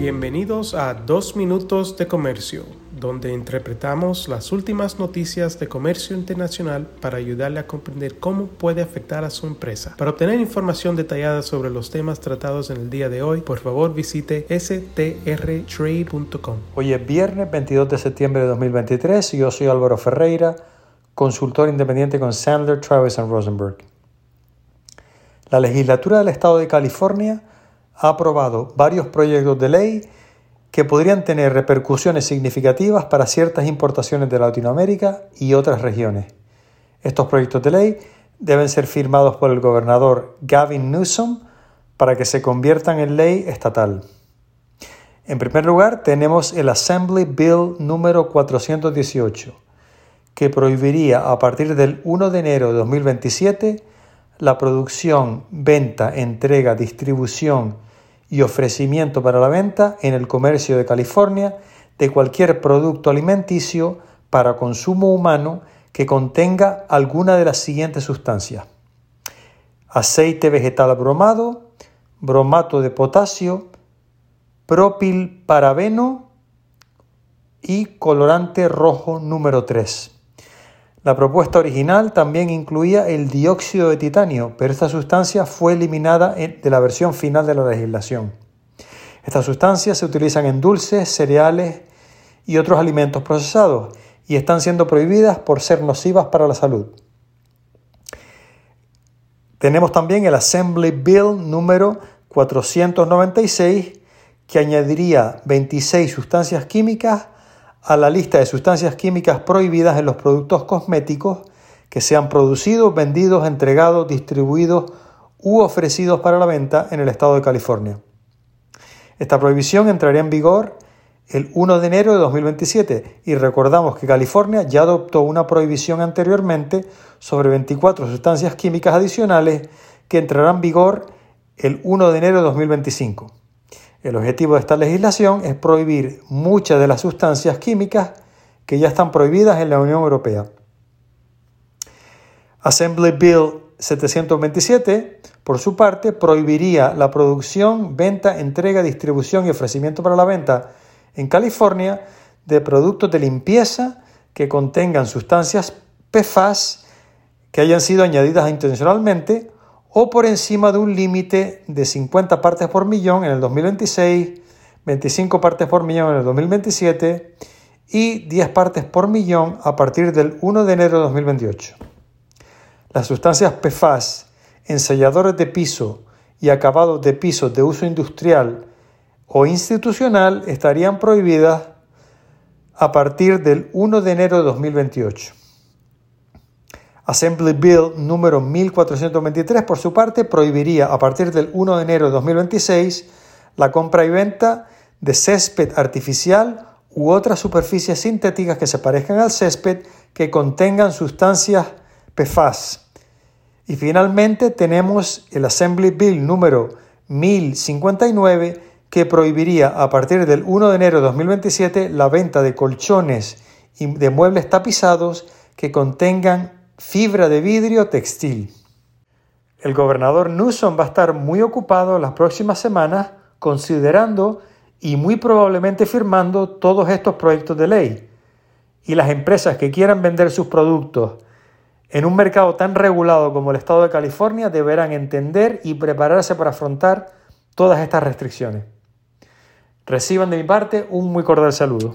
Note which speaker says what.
Speaker 1: Bienvenidos a Dos Minutos de Comercio, donde interpretamos las últimas noticias de comercio internacional para ayudarle a comprender cómo puede afectar a su empresa. Para obtener información detallada sobre los temas tratados en el día de hoy, por favor visite strtrade.com.
Speaker 2: Hoy es viernes 22 de septiembre de 2023 y yo soy Álvaro Ferreira, consultor independiente con Sandler, Travis Rosenberg. La legislatura del estado de California ha aprobado varios proyectos de ley que podrían tener repercusiones significativas para ciertas importaciones de Latinoamérica y otras regiones. Estos proyectos de ley deben ser firmados por el gobernador Gavin Newsom para que se conviertan en ley estatal. En primer lugar, tenemos el Assembly Bill número 418, que prohibiría a partir del 1 de enero de 2027 la producción, venta, entrega, distribución, y ofrecimiento para la venta en el comercio de California de cualquier producto alimenticio para consumo humano que contenga alguna de las siguientes sustancias. Aceite vegetal bromado, bromato de potasio, propilparabeno y colorante rojo número 3. La propuesta original también incluía el dióxido de titanio, pero esta sustancia fue eliminada de la versión final de la legislación. Estas sustancias se utilizan en dulces, cereales y otros alimentos procesados y están siendo prohibidas por ser nocivas para la salud. Tenemos también el Assembly Bill número 496 que añadiría 26 sustancias químicas a la lista de sustancias químicas prohibidas en los productos cosméticos que sean producidos, vendidos, entregados, distribuidos u ofrecidos para la venta en el estado de California. Esta prohibición entraría en vigor el 1 de enero de 2027 y recordamos que California ya adoptó una prohibición anteriormente sobre 24 sustancias químicas adicionales que entrarán en vigor el 1 de enero de 2025. El objetivo de esta legislación es prohibir muchas de las sustancias químicas que ya están prohibidas en la Unión Europea. Assembly Bill 727, por su parte, prohibiría la producción, venta, entrega, distribución y ofrecimiento para la venta en California de productos de limpieza que contengan sustancias PFAS que hayan sido añadidas intencionalmente o por encima de un límite de 50 partes por millón en el 2026, 25 partes por millón en el 2027 y 10 partes por millón a partir del 1 de enero de 2028. Las sustancias PFAS, ensayadores de piso y acabados de pisos de uso industrial o institucional estarían prohibidas a partir del 1 de enero de 2028. Assembly Bill número 1423, por su parte, prohibiría a partir del 1 de enero de 2026 la compra y venta de césped artificial u otras superficies sintéticas que se parezcan al césped que contengan sustancias PFAS. Y finalmente tenemos el Assembly Bill número 1059 que prohibiría a partir del 1 de enero de 2027 la venta de colchones y de muebles tapizados que contengan fibra de vidrio textil. El gobernador Newsom va a estar muy ocupado las próximas semanas considerando y muy probablemente firmando todos estos proyectos de ley. Y las empresas que quieran vender sus productos en un mercado tan regulado como el estado de California deberán entender y prepararse para afrontar todas estas restricciones. Reciban de mi parte un muy cordial saludo.